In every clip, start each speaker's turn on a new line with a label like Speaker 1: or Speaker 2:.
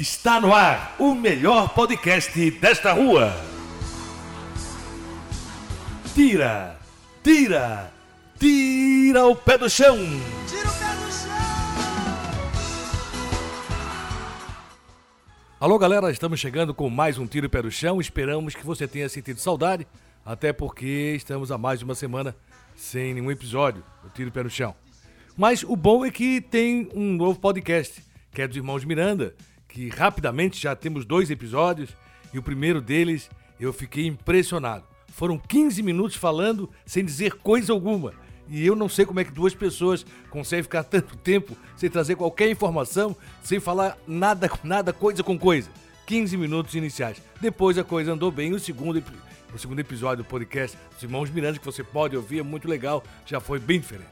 Speaker 1: Está no ar o melhor podcast desta rua. Tira, tira, tira o pé do chão.
Speaker 2: Tira o pé do chão!
Speaker 1: Alô galera, estamos chegando com mais um Tiro e Pé do Chão. Esperamos que você tenha sentido saudade, até porque estamos há mais de uma semana sem nenhum episódio do Tiro e Pé no Chão. Mas o bom é que tem um novo podcast, que é dos Irmãos Miranda, que rapidamente já temos dois episódios e o primeiro deles eu fiquei impressionado. Foram 15 minutos falando sem dizer coisa alguma. E eu não sei como é que duas pessoas conseguem ficar tanto tempo sem trazer qualquer informação, sem falar nada, nada coisa com coisa. 15 minutos iniciais. Depois a coisa andou bem. O segundo, o segundo episódio do podcast dos Irmãos Miranda, que você pode ouvir, é muito legal, já foi bem diferente.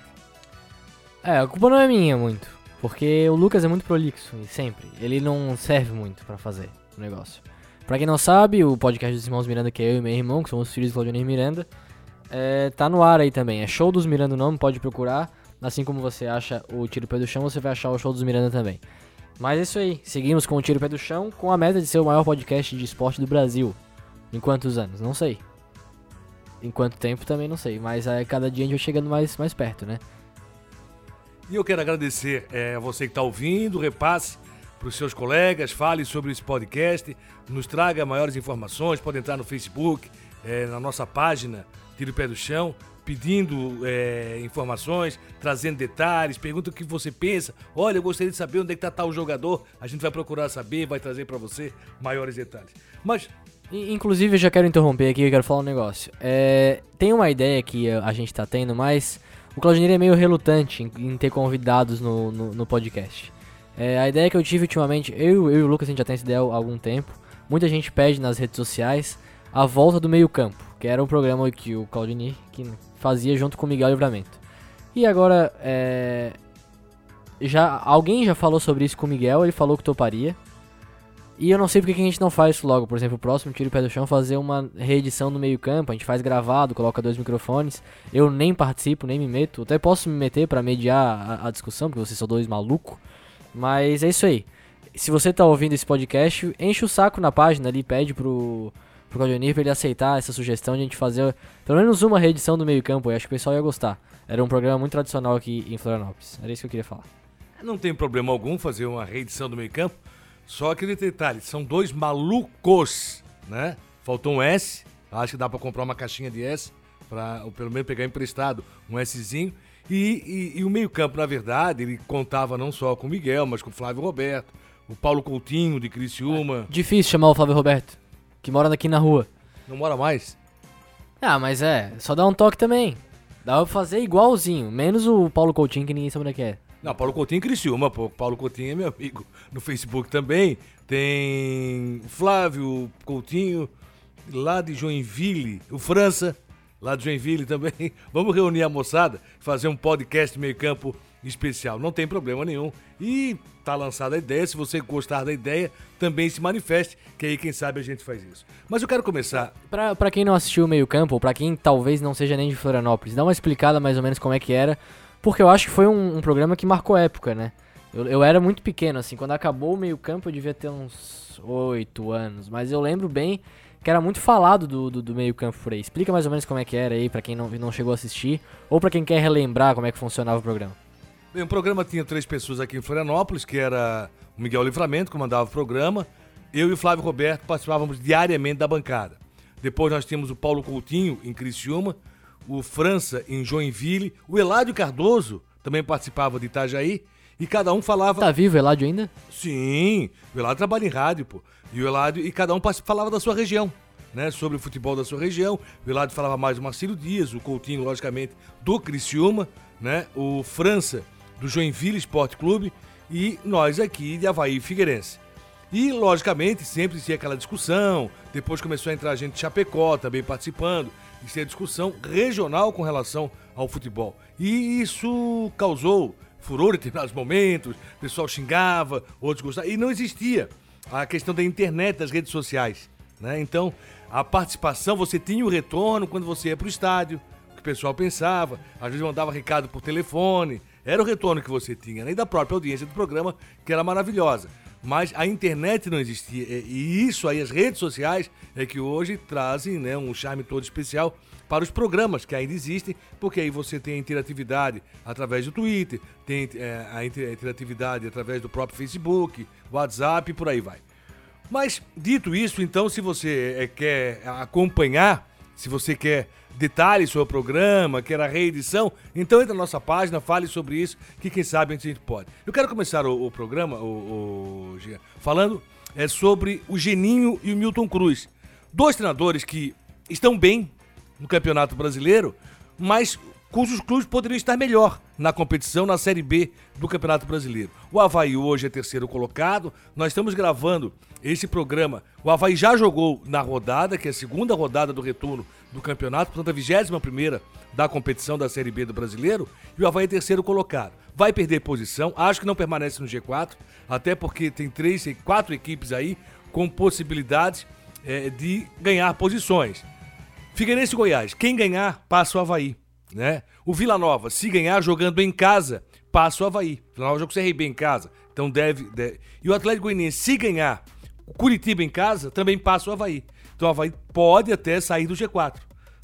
Speaker 3: É, a culpa não é minha muito. Porque o Lucas é muito prolixo, sempre. Ele não serve muito pra fazer o negócio. Pra quem não sabe, o podcast dos Irmãos Miranda, que é eu e meu irmão, que somos filhos de Claudionir Miranda, é, tá no ar aí também. É Show dos Miranda o nome, pode procurar. Assim como você acha o Tiro Pé do Chão, você vai achar o Show dos Miranda também. Mas é isso aí. Seguimos com o Tiro Pé do Chão, com a meta de ser o maior podcast de esporte do Brasil. Em quantos anos? Não sei. Em quanto tempo também não sei. Mas é, cada dia a gente vai chegando mais, mais perto, né?
Speaker 1: E eu quero agradecer é, a você que está ouvindo, repasse para os seus colegas, fale sobre esse podcast, nos traga maiores informações, pode entrar no Facebook, é, na nossa página Tiro o Pé do Chão, pedindo é, informações, trazendo detalhes, pergunta o que você pensa. Olha, eu gostaria de saber onde é que está tal jogador, a gente vai procurar saber, vai trazer para você maiores detalhes. Mas
Speaker 3: Inclusive, eu já quero interromper aqui, eu quero falar um negócio. É, tem uma ideia que a gente tá tendo, mas o Claudinei é meio relutante em, em ter convidados no, no, no podcast. É, a ideia que eu tive ultimamente, eu, eu e o Lucas a gente já tem essa ideia há algum tempo. Muita gente pede nas redes sociais a volta do meio campo, que era um programa que o Claudinei que fazia junto com o Miguel Livramento. E agora, é, já alguém já falou sobre isso com o Miguel, ele falou que toparia. E eu não sei porque que a gente não faz isso logo. Por exemplo, o próximo Tiro e Pé do Chão fazer uma reedição no meio campo. A gente faz gravado, coloca dois microfones. Eu nem participo, nem me meto. Até posso me meter pra mediar a, a discussão, porque vocês são dois malucos. Mas é isso aí. Se você tá ouvindo esse podcast, enche o saco na página ali, pede pro, pro Claudionir pra ele aceitar essa sugestão de a gente fazer pelo menos uma reedição do meio campo. Eu acho que o pessoal ia gostar. Era um programa muito tradicional aqui em Florianópolis. Era isso que eu queria falar.
Speaker 1: Não tem problema algum fazer uma reedição do meio campo. Só aquele detalhe, são dois malucos, né? Faltou um S. Acho que dá pra comprar uma caixinha de S para pelo menos pegar emprestado um Szinho. E, e- e o meio campo, na verdade, ele contava não só com o Miguel, mas com o Flávio Roberto, o Paulo Coutinho de Criciúma.
Speaker 3: Difícil chamar o Flávio Roberto, que mora aqui na rua.
Speaker 1: Não mora mais?
Speaker 3: Ah, mas é, só dá um toque também. Dá pra fazer igualzinho, menos o Paulo Coutinho que ninguém sabe onde é que é.
Speaker 1: Não, Paulo Coutinho em Criciúma, pô. Paulo Coutinho é meu amigo no Facebook também. Tem Flávio Coutinho, lá de Joinville. O França, lá de Joinville também. Vamos reunir a moçada, fazer um podcast meio campo especial. Não tem problema nenhum. E tá lançada a ideia. Se você gostar da ideia, também se manifeste, que aí quem sabe a gente faz isso. Mas eu quero começar
Speaker 3: pra quem não assistiu o meio campo, ou pra quem talvez não seja nem de Florianópolis, dá uma explicada mais ou menos como é que era, porque eu acho que foi um, um programa que marcou época, né? Eu, eu era muito pequeno, assim, quando acabou o meio campo eu devia ter uns 8 anos, mas eu lembro bem que era muito falado do, do, do meio campo por aí. Explica mais ou menos como é que era aí, pra quem não, não chegou a assistir, ou pra quem quer relembrar como é que funcionava o programa.
Speaker 1: Bem, o programa tinha três pessoas aqui em Florianópolis, que era o Miguel Livramento, que comandava o programa. Eu e o Flávio Roberto participávamos diariamente da bancada. Depois nós tínhamos o Paulo Coutinho, em Criciúma, o França, em Joinville, o Eládio Cardoso também participava de Itajaí, e cada um falava...
Speaker 3: Tá vivo o Eladio ainda?
Speaker 1: Sim, o Eládio trabalha em rádio, pô. E o Eládio, e cada um falava da sua região, né? Sobre o futebol da sua região. O Eládio falava mais do Marcelo Dias, o Coutinho, logicamente, do Criciúma, né? O França, do Joinville Esporte Clube, e nós aqui de Havaí Figueirense. E, logicamente, sempre tinha aquela discussão. Depois começou a entrar gente de Chapecó também participando. Isso é discussão regional com relação ao futebol. E isso causou furor em determinados momentos, o pessoal xingava, outros gostavam. E não existia a questão da internet, das redes sociais. Né? Então, a participação, você tinha o retorno quando você ia para o estádio, o que o pessoal pensava, às vezes mandava recado por telefone, era o retorno que você tinha, né? da própria audiência do programa, que era maravilhosa. Mas a internet não existia. E- isso aí, as redes sociais, é que hoje trazem né, um charme todo especial para os programas que ainda existem, porque aí você tem a interatividade através do Twitter, tem é, a inter- interatividade através do próprio Facebook, WhatsApp e por aí vai. Mas, dito isso, então, se você eh, quer acompanhar, se você quer detalhes sobre o programa, quer a reedição, então entra na nossa página, fale sobre isso, que quem sabe a gente pode. Eu quero começar o, o programa, o, o falando é, sobre o Geninho e o Milton Cruz. Dois treinadores que estão bem no Campeonato Brasileiro, mas cujos clubes poderiam estar melhor na competição na Série B do Campeonato Brasileiro. O Havaí hoje é terceiro colocado, nós estamos gravando esse programa. O Havaí já jogou na rodada, que é a segunda rodada do retorno do campeonato, portanto a 21 primeira da competição da Série B do Brasileiro, e o Havaí é terceiro colocado. Vai perder posição, acho que não permanece no G4, até porque tem três, quatro equipes aí com possibilidades eh, de ganhar posições. Figueirense e Goiás, quem ganhar, passa o Havaí. Né? O Vila Nova, se ganhar jogando em casa, passa o Havaí. O Vila Nova joga com o CRB em casa, então deve, deve. E o Atlético Goianiense, se ganhar o Curitiba em casa, também passa o Havaí. Então o Havaí pode até sair do G4.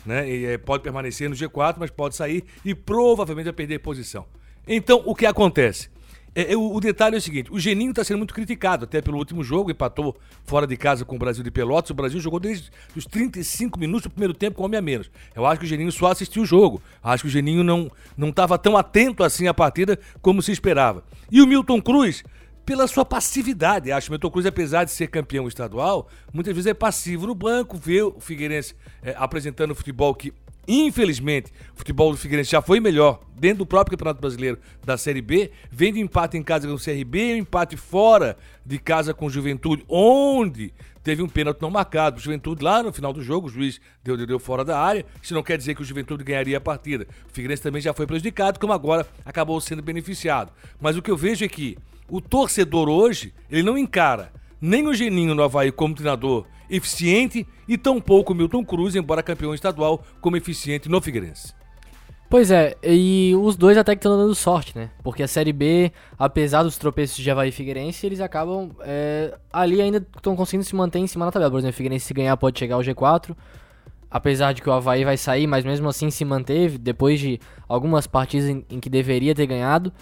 Speaker 1: Né? E, eh, pode permanecer no G4, mas pode sair e provavelmente vai perder posição. Então, o que acontece? É, é, o, o detalhe é o seguinte: o Geninho está sendo muito criticado, até pelo último jogo, empatou fora de casa com o Brasil de Pelotas. O Brasil jogou desde os 35 minutos do primeiro tempo com homem a menos. Eu acho que o Geninho só assistiu o jogo. Acho que o Geninho não estava tão atento assim à partida como se esperava. E o Milton Cruz, pela sua passividade, acho que o Milton Cruz, apesar de ser campeão estadual, muitas vezes é passivo no banco, vê o Figueirense é, apresentando futebol que Infelizmente, o futebol do Figueirense já foi melhor dentro do próprio Campeonato Brasileiro da Série B, vem empate em casa com o CRB um empate fora de casa com o Juventude, onde teve um pênalti não marcado. O Juventude lá no final do jogo, o juiz deu, deu, deu fora da área. Isso não quer dizer que o Juventude ganharia a partida. O Figueirense também já foi prejudicado, como agora acabou sendo beneficiado. Mas o que eu vejo é que o torcedor hoje, ele não encara nem o Geninho no Havaí como treinador eficiente e tampouco o Milton Cruz, embora campeão estadual, como eficiente no Figueirense.
Speaker 3: Pois é, e os dois até que estão dando sorte, né? Porque a Série B, apesar dos tropeços de Havaí e Figueirense, eles acabam é, ali ainda estão conseguindo se manter em cima da tabela. Por exemplo, o Figueirense se ganhar pode chegar ao G4, apesar de que o Havaí vai sair, mas mesmo assim se manteve depois de algumas partidas em, em que deveria ter ganhado.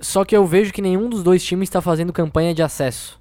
Speaker 3: Só que eu vejo que nenhum dos dois times está fazendo campanha de acesso.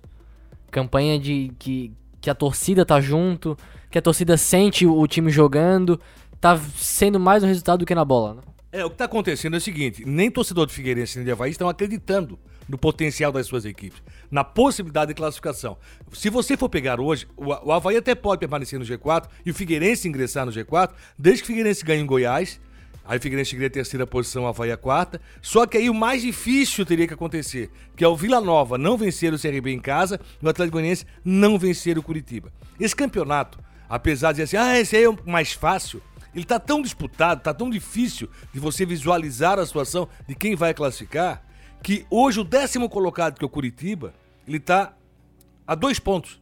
Speaker 3: Campanha de que, que a torcida tá junto, que a torcida sente o, time jogando, tá sendo mais um resultado do que na bola, né?
Speaker 1: É, o que tá acontecendo é o seguinte, nem torcedor do Figueirense nem de Havaí estão acreditando no potencial das suas equipes, na possibilidade de classificação. Se você for pegar hoje, o, o Havaí até pode permanecer no G4 e o Figueirense ingressar no G4, desde que o Figueirense ganhe em Goiás, Aí o Figueirense chegaria a terceira posição, o Havaí a quarta. Só que aí o mais difícil teria que acontecer, que é o Vila Nova não vencer o CRB em casa e o Atlético Goianiense não vencer o Curitiba. Esse campeonato, apesar de dizer assim, ah, esse aí é o mais fácil, ele tá tão disputado, tá tão difícil de você visualizar a situação de quem vai classificar, que hoje o décimo colocado, que é o Curitiba, ele tá a dois pontos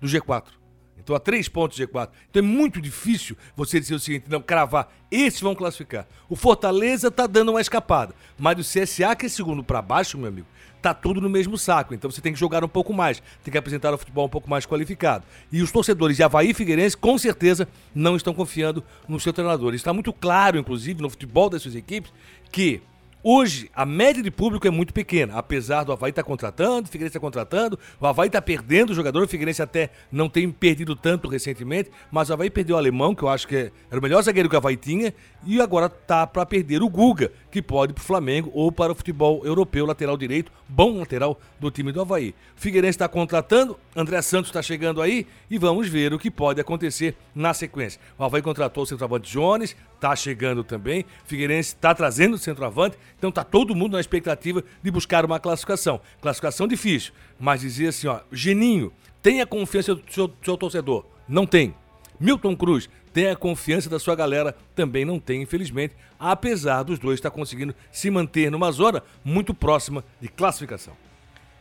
Speaker 1: do G4. Então a três pontos do G4. Então é muito difícil você dizer o seguinte, não, cravar, esses vão classificar. O Fortaleza tá dando uma escapada, mas o CSA, que é segundo para baixo, meu amigo, tá tudo no mesmo saco. Então você tem que jogar um pouco mais, tem que apresentar o futebol um pouco mais qualificado. E os torcedores de Havaí e Figueirense, com certeza, não estão confiando no seu treinador. Está muito claro, inclusive, no futebol das suas equipes, que Hoje, a média de público é muito pequena, apesar do Havaí estar tá contratando, o Figueirense está contratando, o Havaí está perdendo o jogador, o Figueirense até não tem perdido tanto recentemente, mas o Havaí perdeu o Alemão, que eu acho que era o melhor zagueiro que o Havaí tinha, e agora tá para perder o Guga, que pode ir para o Flamengo ou para o futebol europeu, lateral direito, bom lateral do time do Havaí. O Figueirense está contratando, André Santos está chegando aí, e vamos ver o que pode acontecer na sequência. O Havaí contratou o centroavante Jones, tá chegando também. Figueirense está trazendo o centroavante, então tá todo mundo na expectativa de buscar uma classificação. Classificação difícil, mas dizer assim, ó, Geninho, tenha confiança do seu, do seu torcedor. Não tem. Milton Cruz, tenha a confiança da sua galera, também não tem, infelizmente, apesar dos dois estar conseguindo se manter numa zona muito próxima de classificação.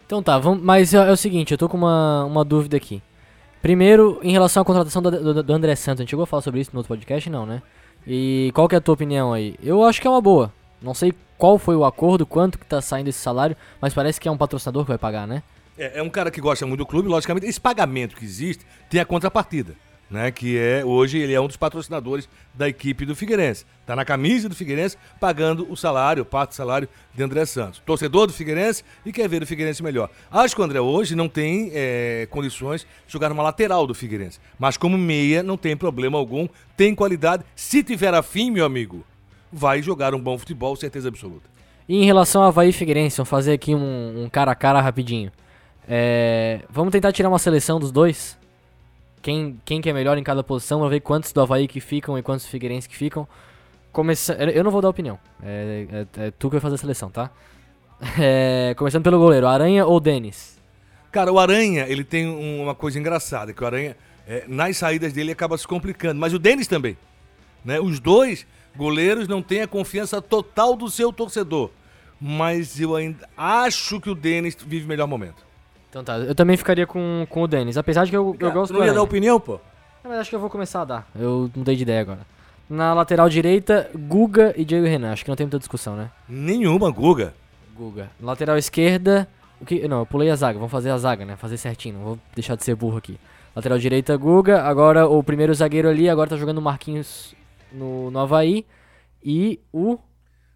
Speaker 3: Então tá, vamos, mas é, é o seguinte, eu tô com uma, uma dúvida aqui. Primeiro, em relação à contratação do, do, do André Santos, a gente chegou a falar sobre isso no outro podcast? Não, né? E qual que é a tua opinião aí? Eu acho que é uma boa. Não sei qual foi o acordo, quanto que tá saindo esse salário, mas parece que é um patrocinador que vai pagar, né?
Speaker 1: É, é um cara que gosta muito do clube, logicamente, esse pagamento que existe tem a contrapartida. Né, que é hoje ele é um dos patrocinadores da equipe do Figueirense. Tá na camisa do Figueirense pagando o salário, parte do salário de André Santos. Torcedor do Figueirense e quer ver o Figueirense melhor. Acho que o André hoje não tem é, condições de jogar numa lateral do Figueirense, mas como meia não tem problema algum, tem qualidade. Se tiver afim, meu amigo, vai jogar um bom futebol, certeza absoluta.
Speaker 3: E em relação ao Havaí Figueirense, vamos fazer aqui um, um cara a cara rapidinho. É, vamos tentar tirar uma seleção dos dois? Quem, quem que é melhor em cada posição, vamos ver quantos do Havaí que ficam e quantos Figueirense que ficam. Começa... Eu não vou dar opinião, é, é, é tu que vai fazer a seleção, tá? É, começando pelo goleiro, Aranha ou Denis?
Speaker 1: Cara, o Aranha, ele tem um- uma coisa engraçada, que o Aranha, é, nas saídas dele, acaba se complicando. Mas o Denis também. Né? Os dois goleiros não têm a confiança total do seu torcedor. Mas eu ainda acho que o Denis vive o melhor momento.
Speaker 3: Então tá, eu também ficaria com, com o Denis, apesar de que eu, eu gosto
Speaker 1: tu
Speaker 3: do
Speaker 1: não ia
Speaker 3: Aranha.
Speaker 1: dar opinião, pô?
Speaker 3: Não, mas acho que eu vou começar a dar. Eu mudei de ideia agora. Na lateral direita, Guga e Diego Renan. Acho que não tem muita discussão, né?
Speaker 1: Nenhuma, Guga.
Speaker 3: Guga. Lateral esquerda. O que, não, eu pulei a zaga. Vamos fazer a zaga, né? Fazer certinho. Não vou deixar de ser burro aqui. Lateral direita, Guga. Agora o primeiro zagueiro ali. Agora tá jogando o Marquinhos no, no Havaí. E o.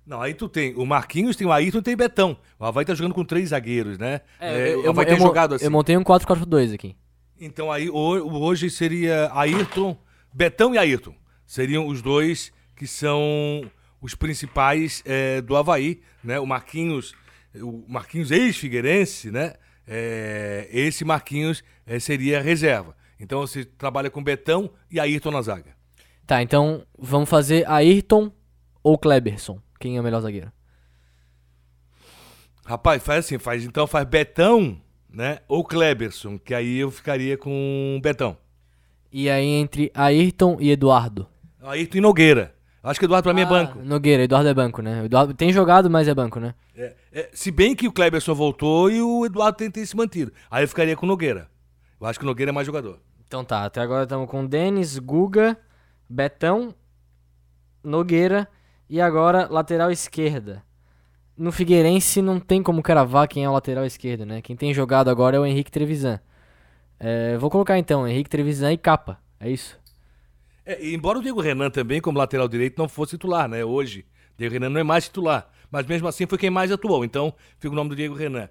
Speaker 1: Não, aí tu tem o Marquinhos, tem o Ayrton e tem o Betão. O Havaí tá jogando com três zagueiros, né? É, o Havaí tem
Speaker 3: mo-
Speaker 1: jogado assim.
Speaker 3: eu montei um 4-4-2 aqui.
Speaker 1: Então aí ho- hoje seria Ayrton, Betão e Ayrton. Seriam os dois que são os principais é, do Havaí, né? O Marquinhos, o Marquinhos ex-figueirense, né? É, esse Marquinhos é, seria reserva. Então você trabalha com Betão e Ayrton na zaga.
Speaker 3: Tá, então vamos fazer Ayrton ou Kleberson. Quem é o melhor zagueiro?
Speaker 1: Rapaz, faz assim, faz então faz Betão, né? Ou Kleberson, que aí eu ficaria com Betão.
Speaker 3: E aí entre Ayrton e Eduardo.
Speaker 1: Ayrton e Nogueira. Acho que Eduardo pra mim é
Speaker 3: Ah,
Speaker 1: banco.
Speaker 3: Nogueira, Eduardo é banco, né? Eduardo tem jogado, mas é banco, né?
Speaker 1: É, é, se bem que o Kleberson voltou e o Eduardo tem, tem se mantido. Aí eu ficaria com Nogueira. Eu acho que o Nogueira é mais jogador.
Speaker 3: Então tá, até agora estamos com Denis, Guga, Betão, Nogueira e agora lateral esquerda. No Figueirense não tem como cravar quem é o lateral esquerdo, né? Quem tem jogado agora é o Henrique Trevisan. É, vou colocar então Henrique Trevisan e Capa, é isso?
Speaker 1: É, embora o Diego Renan também, como lateral direito, não fosse titular, né? Hoje, Diego Renan não é mais titular. Mas mesmo assim foi quem mais atuou. Então, fica o nome do Diego Renan.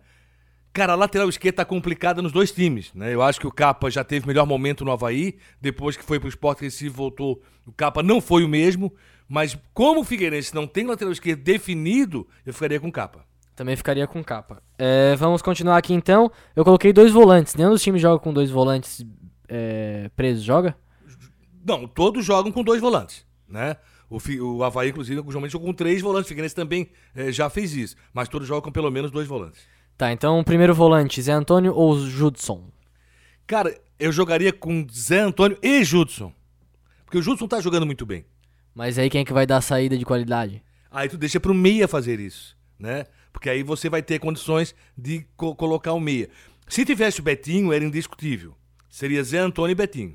Speaker 1: Cara, a lateral esquerda tá complicada nos dois times, né? Eu acho que o Capa já teve melhor momento no Havaí. Depois que foi pro Sport Recife, voltou. O Capa não foi o mesmo. Mas como o Figueirense não tem lateral esquerdo definido, eu ficaria com Capa.
Speaker 3: Também ficaria com Capa. É, vamos continuar aqui então. Eu coloquei dois volantes. Nenhum dos times joga com dois volantes é, presos, joga?
Speaker 1: Não, todos jogam com dois volantes, né? O, o Havaí, inclusive, geralmente jogou com três volantes. O Figueirense também eh, já fez isso. Mas todos jogam com pelo menos dois volantes.
Speaker 3: Tá, então o primeiro volante, Zé Antônio ou Judson?
Speaker 1: Cara, eu jogaria com Zé Antônio e Judson. Porque o Judson tá jogando muito bem.
Speaker 3: Mas aí quem é que vai dar a saída de qualidade?
Speaker 1: Aí tu deixa pro meia fazer isso, né? Porque aí você vai ter condições de co- colocar o meia. Se tivesse o Betinho, era indiscutível. Seria Zé Antônio e Betinho.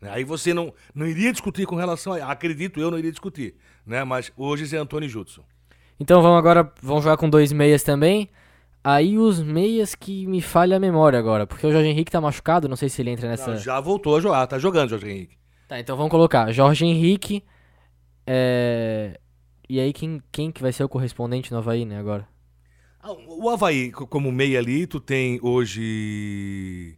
Speaker 1: né? Aí você não, não iria discutir com relação a. Acredito eu, não iria discutir. Né? Mas hoje Zé Antônio e Judson.
Speaker 3: Então vamos agora, vamos jogar com dois meias também. Aí os meias que me falha a memória agora, porque o Jorge Henrique tá machucado, não sei se ele entra nessa.
Speaker 1: Não, já voltou a jogar, tá jogando, Jorge Henrique.
Speaker 3: Tá, então vamos colocar Jorge Henrique. É... E aí quem, quem que vai ser o correspondente no Havaí, né, agora?
Speaker 1: Ah, O Havaí, co- como meia ali, tu tem hoje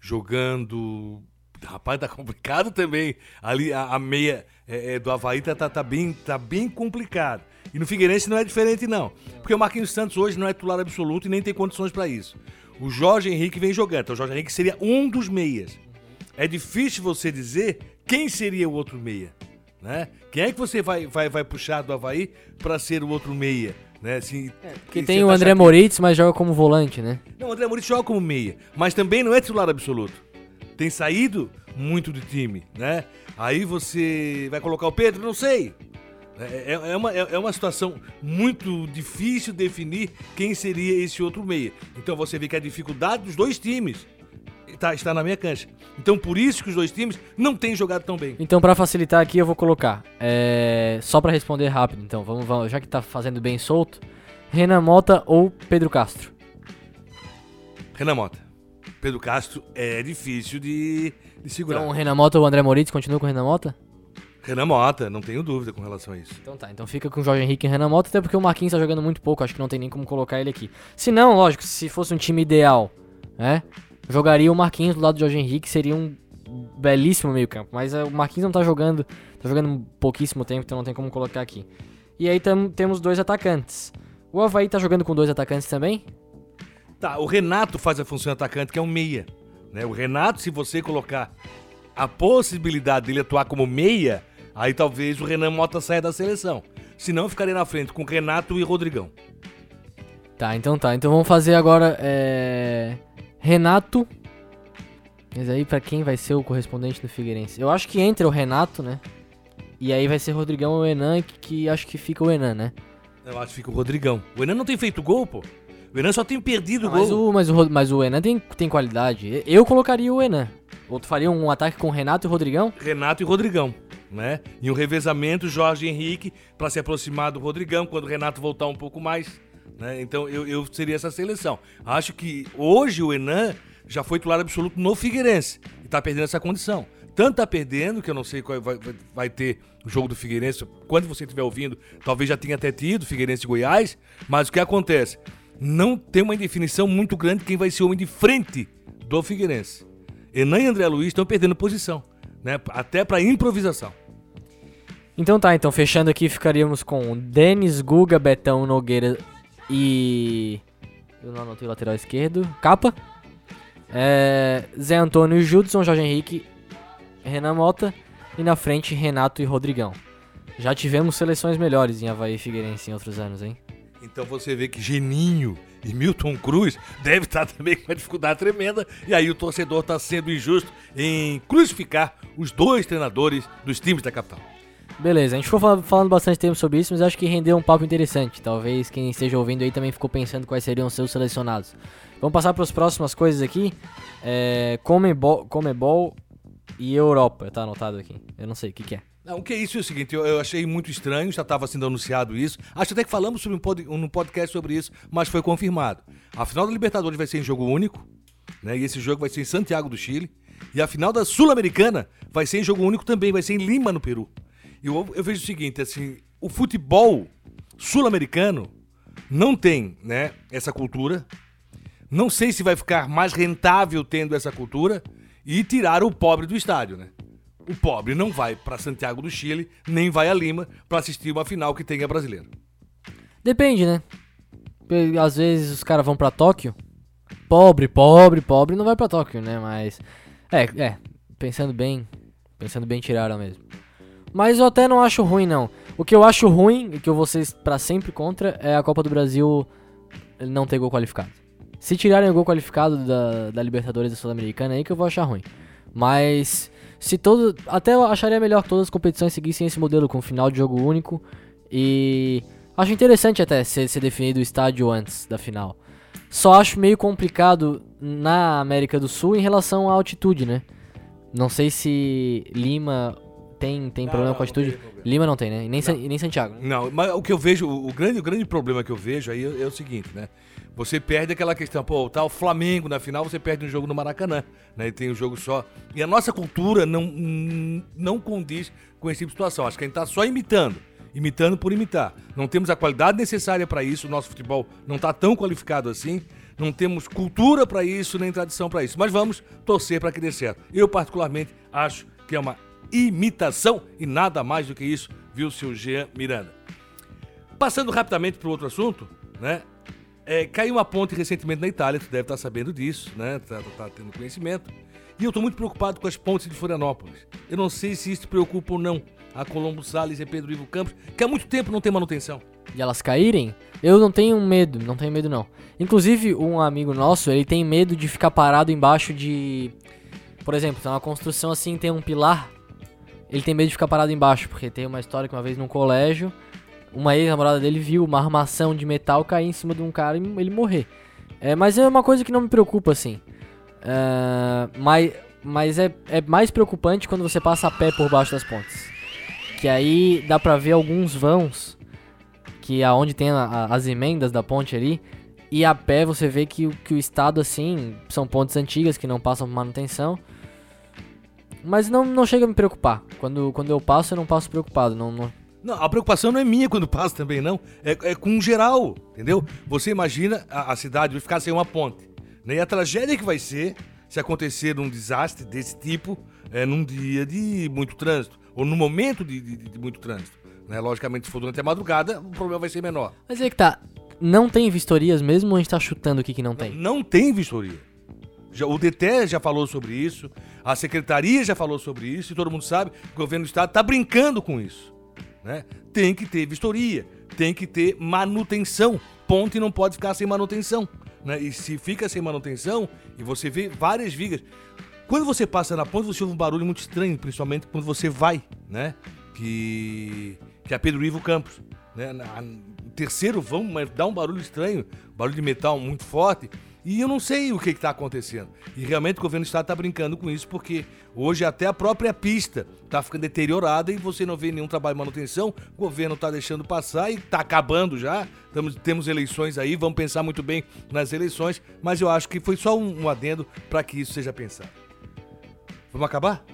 Speaker 1: jogando. Rapaz, tá complicado também. Ali a, a meia é, é, do Havaí tá, tá, tá bem, tá bem complicado. E no Figueirense não é diferente, não. Porque o Marquinhos Santos hoje não é titular absoluto e nem tem condições pra isso. O Jorge Henrique vem jogando. Então o Jorge Henrique seria um dos meias. É difícil você dizer quem seria o outro meia. Né? Quem é que você vai, vai, vai puxar do Havaí pra ser o outro meia? Né? Assim,
Speaker 3: Porque
Speaker 1: você
Speaker 3: tem o
Speaker 1: tá
Speaker 3: André
Speaker 1: achando-
Speaker 3: Moritz, mas joga como volante, né?
Speaker 1: não, o André Moritz joga como meia, mas também não é titular absoluto. Tem saído muito do time, né? Aí você vai colocar o Pedro? Não sei. É, é- é uma, é é uma situação muito difícil definir quem seria esse outro meia. Então você vê que a dificuldade dos dois times tá- está na minha cancha. Então por isso que os dois times não têm jogado tão bem.
Speaker 3: Então, pra facilitar aqui, eu vou colocar. é, Só pra responder rápido, então, vamos, vamos, já que tá fazendo bem solto. Renan Mota ou Pedro Castro?
Speaker 1: Renan Mota. Pedro Castro é difícil de, de segurar.
Speaker 3: Então, Renan Mota ou André Moritz continua com o Renan Mota?
Speaker 1: Renan Mota, não tenho dúvida com relação a isso.
Speaker 3: Então tá, então fica com o Jorge Henrique e Renan Mota, até porque o Marquinhos tá jogando muito pouco, acho que não tem nem como colocar ele aqui. Se não, lógico, se fosse um time ideal, né? Jogaria o Marquinhos do lado do Jorge Henrique, seria um belíssimo meio-campo. Mas eh, o Marquinhos não tá jogando, tá jogando pouquíssimo tempo, então não tem como colocar aqui. E aí tam- temos dois atacantes. O Havaí tá jogando com dois atacantes também?
Speaker 1: Tá, o Renato faz a função de atacante, que é um meia. Né? O Renato, se você colocar a possibilidade dele atuar como meia, aí talvez o Renan Mota saia da seleção. Senão eu ficaria na frente com Renato e Rodrigão.
Speaker 3: Tá, então tá. Então vamos fazer agora é... Renato. Mas aí pra quem vai ser o correspondente do Figueirense? Eu acho que entra o Renato, né? E aí vai ser Rodrigão ou Enan, que, que acho que fica o Enan, né?
Speaker 1: Eu acho que fica o Rodrigão. O Enan não tem feito gol, pô. O Enan só tem perdido
Speaker 3: Ah,
Speaker 1: gol.
Speaker 3: mas, o, mas, o, mas o Enan tem, tem qualidade. Eu colocaria o Enan. Ou tu faria um ataque com o Renato e Rodrigão?
Speaker 1: Renato e Rodrigão, né? E um revezamento Jorge Henrique para se aproximar do Rodrigão quando o Renato voltar um pouco mais, né? Então eu, eu seria essa seleção. Acho que hoje o Enan já foi titular absoluto no Figueirense e tá perdendo essa condição. Tanto tá perdendo que eu não sei qual vai, vai- vai ter o jogo do Figueirense. Quando você estiver ouvindo, talvez já tenha até tido Figueirense e Goiás, mas o que acontece? Não tem uma indefinição muito grande quem vai ser o homem de frente do Figueirense. Enan e André Luiz estão perdendo posição, né? Até para improvisação.
Speaker 3: Então tá, então fechando aqui ficaríamos com Denis, Guga, Betão, Nogueira e. Eu não anotei o lateral esquerdo. Capa. É, Zé Antônio, Judson, Jorge Henrique, Renan Mota. E na frente, Renato e Rodrigão. Já tivemos seleções melhores em Havaí e Figueirense em outros anos, hein?
Speaker 1: Então você vê que Geninho e Milton Cruz deve estar também com uma dificuldade tremenda. E aí o torcedor está sendo injusto em crucificar os dois treinadores dos times da capital.
Speaker 3: Beleza, a gente ficou fal- falando bastante tempo sobre isso, mas acho que rendeu um papo interessante. Talvez quem esteja ouvindo aí também ficou pensando quais seriam os seus selecionados. Vamos passar para as próximas coisas aqui. É, Comebol, Comebol e Europa. Tá anotado aqui. Eu não sei o que, que é.
Speaker 1: Não, o que é isso é o seguinte, eu, eu achei muito estranho, já estava sendo anunciado isso. Acho até que falamos sobre um, pod, um podcast sobre isso, mas foi confirmado. A final da Libertadores vai ser em jogo único, né? E esse jogo vai ser em Santiago do Chile. E a final da Sul-Americana vai ser em jogo único também, vai ser em Lima, no Peru. Eu, eu vejo o seguinte, assim, o futebol sul-americano não tem, né, essa cultura. Não sei se vai ficar mais rentável tendo essa cultura e tirar o pobre do estádio, né? O pobre não vai para Santiago do Chile, nem vai a Lima para assistir uma final que tenha brasileiro.
Speaker 3: Depende, né? Às vezes os caras vão pra Tóquio. Pobre, pobre, pobre não vai pra Tóquio, né? Mas. É, é. Pensando bem. Pensando bem, tiraram mesmo. Mas eu até não acho ruim, não. O que eu acho ruim, e que eu vou ser pra sempre contra, é a Copa do Brasil não ter gol qualificado. Se tirarem o gol qualificado da, da Libertadores da Sul-Americana, aí que eu vou achar ruim. Mas. Se todo. Até eu acharia melhor que todas as competições seguissem esse modelo, com final de jogo único. E. Acho interessante até ser, ser definido o estádio antes da final. Só acho meio complicado na América do Sul em relação à altitude, né? Não sei se Lima tem, tem
Speaker 1: Não,
Speaker 3: problema
Speaker 1: não,
Speaker 3: com a
Speaker 1: não
Speaker 3: altitude.
Speaker 1: problema.
Speaker 3: Lima não tem, né? E nem, San- e nem Santiago. né?
Speaker 1: Não, mas o que eu vejo, o grande, o grande problema que eu vejo aí é, é o seguinte, né? Você perde aquela questão, pô, tá o Flamengo na final, você perde um jogo no Maracanã, né? E tem um jogo só. E a nossa cultura não, não condiz com esse tipo de situação. Acho que a gente tá só imitando. Imitando por imitar. Não temos a qualidade necessária para isso, o nosso futebol não tá tão qualificado assim. Não temos cultura para isso, nem tradição para isso. Mas vamos torcer para que dê certo. Eu, particularmente, acho que é uma imitação e nada mais do que isso, viu, seu Jean Miranda? Passando rapidamente para outro assunto, né? É, caiu uma ponte recentemente na Itália, tu deve estar sabendo disso, né? Tá, tá tendo conhecimento. E eu estou muito preocupado com as pontes de Florianópolis. Eu não sei se isso te preocupa ou não. A Colombo Salles e Pedro Ivo Campos, que há muito tempo não tem manutenção.
Speaker 3: E elas caírem, eu não tenho medo, não tenho medo não. Inclusive, um amigo nosso, ele tem medo de ficar parado embaixo de. Por exemplo, tá uma construção assim, tem um pilar. Ele tem medo de ficar parado embaixo, porque tem uma história que uma vez num colégio, uma ex-namorada dele viu uma armação de metal cair em cima de um cara e ele morrer. É, mas é uma coisa que não me preocupa assim. Ah, mas mas é, é mais preocupante quando você passa a pé por baixo das pontes. Que aí dá pra ver alguns vãos, que é onde tem a- a- as emendas da ponte ali. E a pé você vê que, que o estado, assim, são pontes antigas que não passam por manutenção. Mas não, não chega a me preocupar. Quando, quando eu passo, eu não passo preocupado. Não, não-
Speaker 1: Não, a preocupação não é minha quando passa também, não. É, é com geral, entendeu? Você imagina a, a cidade vai ficar sem uma ponte. Né? E a tragédia que vai ser se acontecer um desastre desse tipo é, num dia de muito trânsito. Ou no momento de, de- de muito trânsito. Né? Logicamente, se for durante a madrugada, o problema vai ser menor.
Speaker 3: Mas é que tá. Não tem vistorias mesmo ou a gente tá chutando o que, que não tem?
Speaker 1: Não tem vistoria. Já- o DT já falou sobre isso, a secretaria já falou sobre isso, e todo mundo sabe que o governo do estado está brincando com isso. Né? Tem que ter vistoria, tem que ter manutenção. Ponte não pode ficar sem manutenção. Né? E se fica sem manutenção, e você vê várias vigas. Quando você passa na ponte, você ouve um barulho muito estranho, principalmente quando você vai, né? Que, que é Pedro Ivo Campos. Né? Na- terceiro vão, mas dá um barulho estranho, barulho de metal muito forte. E eu não sei o que está acontecendo. E realmente o governo do estado está brincando com isso, porque hoje até a própria pista está ficando deteriorada e você não vê nenhum trabalho de manutenção. O governo está deixando passar e está acabando já. Tamos, temos eleições aí, vamos pensar muito bem nas eleições, mas eu acho que foi só um, um adendo para que isso seja pensado. Vamos acabar?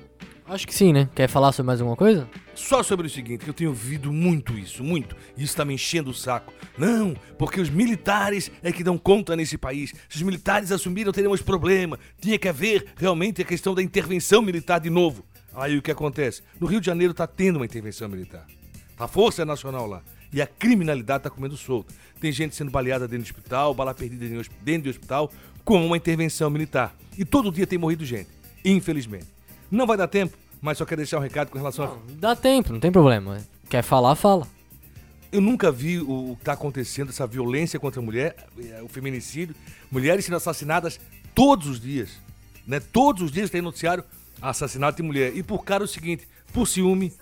Speaker 3: Acho que sim, né? Quer falar sobre mais alguma coisa?
Speaker 1: Só sobre o seguinte, que eu tenho ouvido muito isso, muito, e isso tá me enchendo o saco. Não, porque os militares é que dão conta nesse país. Se os militares assumiram, teremos problema. Tinha que haver realmente a questão da intervenção militar de novo. Aí o que acontece? No Rio de Janeiro tá tendo uma intervenção militar. A Força Nacional lá. E a criminalidade tá comendo solto. Tem gente sendo baleada dentro de hospital, bala perdida dentro de hospital, com uma intervenção militar. E todo dia tem morrido gente, infelizmente. Não vai dar tempo, mas só quero deixar um recado com relação a
Speaker 3: Dá tempo, não tem problema. Quer falar, fala.
Speaker 1: Eu nunca vi o, o que está acontecendo, essa violência contra a mulher, eh, o feminicídio. Mulheres sendo assassinadas todos os dias. Né? Todos os dias tem noticiário assassinato de mulher. E por cara o seguinte, por ciúme,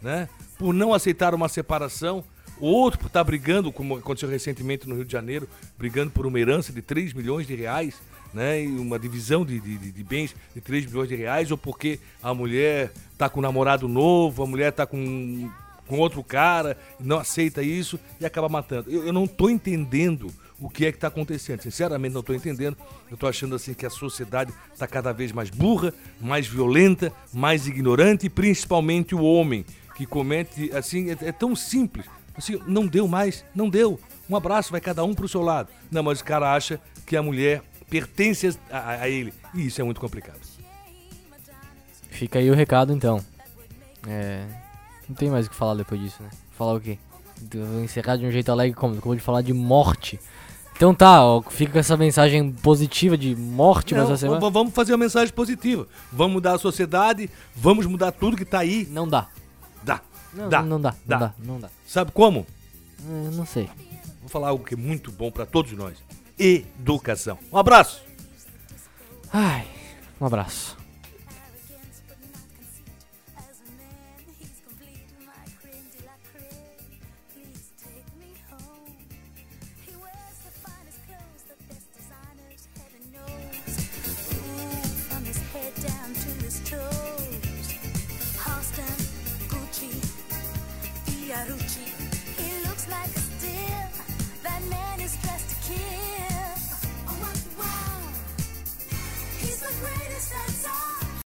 Speaker 1: né? por não aceitar uma separação, outro por estar brigando, como aconteceu recentemente no Rio de Janeiro, brigando por uma herança de 3 milhões de reais, né? Uma divisão de, de, de- bens de 3 milhões de reais, ou porque a mulher tá com um namorado novo, a mulher tá com com outro cara, não aceita isso e acaba matando. Eu, eu não tô entendendo o que é que tá acontecendo. Sinceramente, não tô entendendo. Eu tô achando assim que a sociedade tá cada vez mais burra, mais violenta, mais ignorante, e principalmente o homem que comete assim, é, é tão simples. Assim, não deu mais, não deu. Um abraço, vai cada um pro seu lado. Não, mas o cara acha que a mulher pertence a, a- ele. E isso é muito complicado.
Speaker 3: Fica aí o recado então. É. Não tem mais o que falar depois disso, né? Falar o quê? Eu Vou encerrar de um jeito alegre como? Acabou de falar de morte. Então tá, ó, fica com essa mensagem positiva de morte
Speaker 1: Não,
Speaker 3: pra essa semana.
Speaker 1: v- vamos fazer uma mensagem positiva. Vamos mudar a sociedade, vamos mudar tudo que tá aí.
Speaker 3: Não dá.
Speaker 1: Dá.
Speaker 3: Não,
Speaker 1: dá.
Speaker 3: não dá,
Speaker 1: dá.
Speaker 3: não dá, não dá.
Speaker 1: Sabe como?
Speaker 3: É, não sei.
Speaker 1: Vou falar algo que é muito bom pra todos nós. Educação. Um abraço.
Speaker 3: Ai, um abraço.